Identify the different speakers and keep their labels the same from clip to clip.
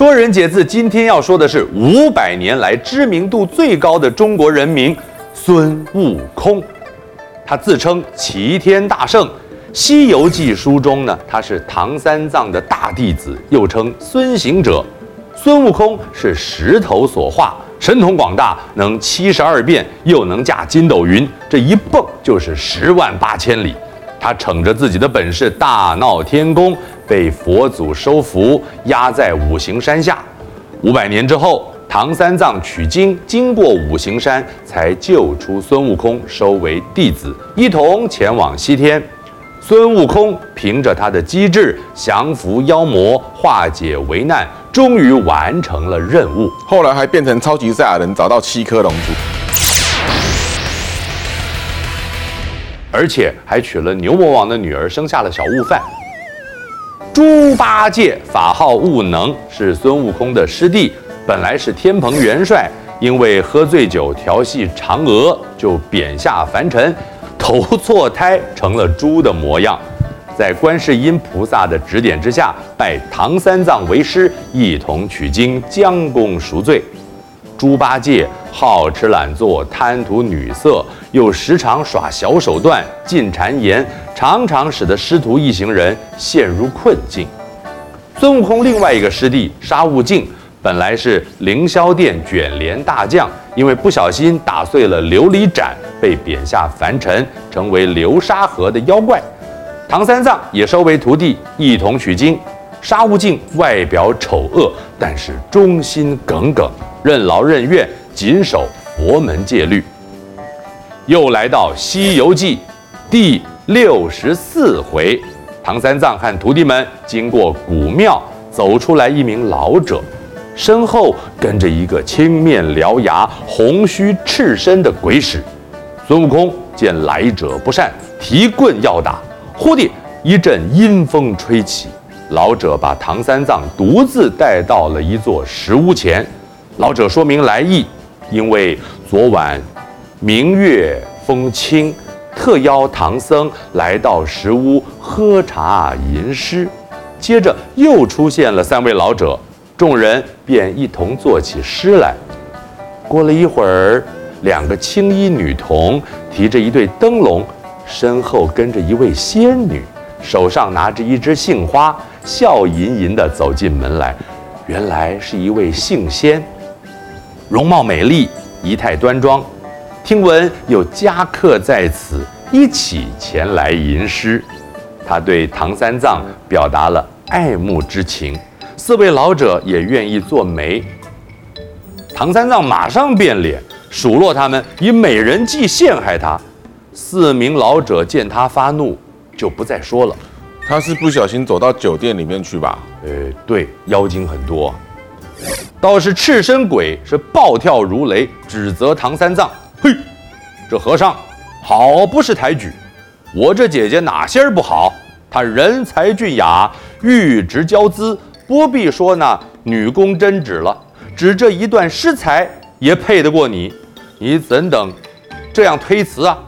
Speaker 1: 说人解字，今天要说的是五百年来知名度最高的中国人名孙悟空。他自称齐天大圣，《西游记》书中呢，他是唐三藏的大弟子，又称孙行者。孙悟空是石头所化，神通广大，能七十二变，又能驾筋斗云，这一蹦就是十万八千里。他逞着自己的本事大闹天宫，被佛祖收服，压在五行山下。五百年之后，唐三藏取经经过五行山，才救出孙悟空，收为弟子，一同前往西天。孙悟空凭着他的机智，降服妖魔，化解危难，终于完成了任务。
Speaker 2: 后来还变成超级赛亚人，找到七颗龙珠。
Speaker 1: 而且还娶了牛魔王的女儿，生下了小悟饭。猪八戒法号悟能，是孙悟空的师弟，本来是天蓬元帅，因为喝醉酒调戏嫦娥，就贬下凡尘，投错胎成了猪的模样。在观世音菩萨的指点之下，拜唐三藏为师，一同取经，将功赎罪。猪八戒好吃懒做，贪图女色，又时常耍小手段，进谗言，常常使得师徒一行人陷入困境。孙悟空另外一个师弟沙悟净，本来是凌霄殿卷帘大将，因为不小心打碎了琉璃盏，被贬下凡尘，成为流沙河的妖怪。唐三藏也收为徒弟，一同取经。沙悟净外表丑恶，但是忠心耿耿，任劳任怨，谨守佛门戒律。又来到《西游记》第六十四回，唐三藏和徒弟们经过古庙，走出来一名老者，身后跟着一个青面獠牙、红须赤身的鬼使。孙悟空见来者不善，提棍要打，忽地一阵阴风吹起。老者把唐三藏独自带到了一座石屋前，老者说明来意，因为昨晚明月风清，特邀唐僧来到石屋喝茶吟诗。接着又出现了三位老者，众人便一同作起诗来。过了一会儿，两个青衣女童提着一对灯笼，身后跟着一位仙女，手上拿着一枝杏花。笑吟吟地走进门来，原来是一位杏仙，容貌美丽，仪态端庄。听闻有家客在此，一起前来吟诗。他对唐三藏表达了爱慕之情，四位老者也愿意做媒。唐三藏马上变脸，数落他们以美人计陷害他。四名老者见他发怒，就不再说了。
Speaker 2: 他是不小心走到酒店里面去吧？
Speaker 1: 呃，对，妖精很多。倒是赤身鬼是暴跳如雷，指责唐三藏：“嘿，这和尚好不识抬举！我这姐姐哪些儿不好？她人才俊雅，玉质娇姿，不必说那女工针指了，只这一段诗才也配得过你。你怎等这样推辞啊？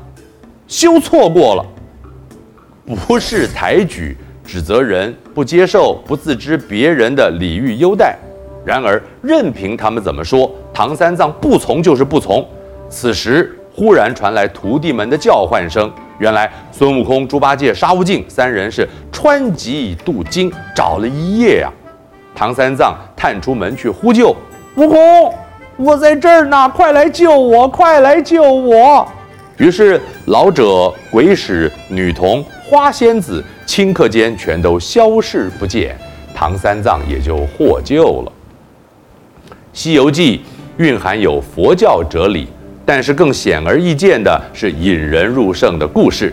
Speaker 1: 休错过了。”不是抬举，指责人不接受、不自知别人的礼遇优待。然而，任凭他们怎么说，唐三藏不从就是不从。此时，忽然传来徒弟们的叫唤声。原来，孙悟空、猪八戒、沙悟净三人是穿疾渡京，找了一夜呀、唐三藏探出门去呼救：“悟空，我在这儿呢，快来救我！快来救我！”于是，老者、鬼使、女童。花仙子顷刻间全都消失不见，唐三藏也就获救了。《西游记》蕴含有佛教哲理，但是更显而易见的是引人入胜的故事，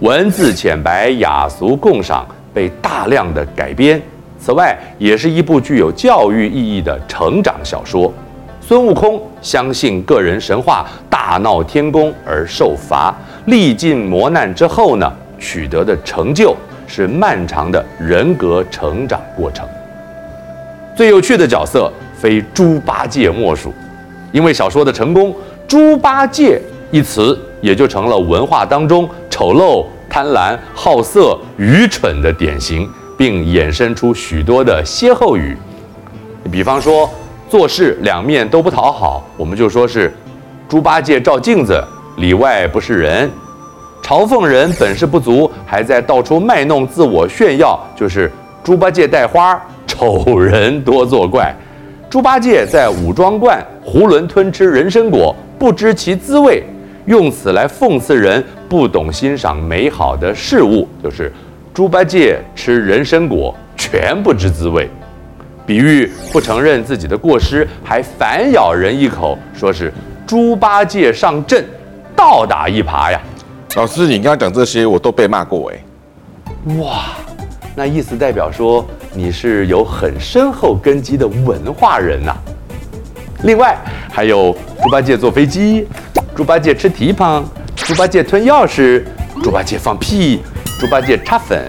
Speaker 1: 文字浅白，雅俗共赏，被大量的改编。此外，也是一部具有教育意义的成长小说。孙悟空相信个人神话，大闹天宫而受罚，历尽磨难之后呢，取得的成就是漫长的人格成长过程。最有趣的角色非猪八戒莫属，因为小说的成功，“猪八戒”一词也就成了文化当中丑陋、贪婪、好色、愚蠢的典型，并衍生出许多的歇后语。比方说做事两面都不讨好，我们就说是猪八戒照镜子，里外不是人；嘲讽人本事不足，还在到处卖弄自我炫耀，就是猪八戒戴花，丑人多作怪。猪八戒在五庄观囫囵吞吃人参果，不知其滋味，用此来讽刺人不懂欣赏美好的事物，就是猪八戒吃人参果全不知滋味。比喻不承认自己的过失，还反咬人一口，说是猪八戒上阵，倒打一耙呀。
Speaker 2: 老师，你刚刚讲这些，我都被骂过哎。
Speaker 1: 哇，那意思代表说你是有很深厚根基的文化人呐、另外还有猪八戒坐飞机，猪八戒吃蹄膀，猪八戒吞钥匙，猪八戒放屁，猪八戒插粉。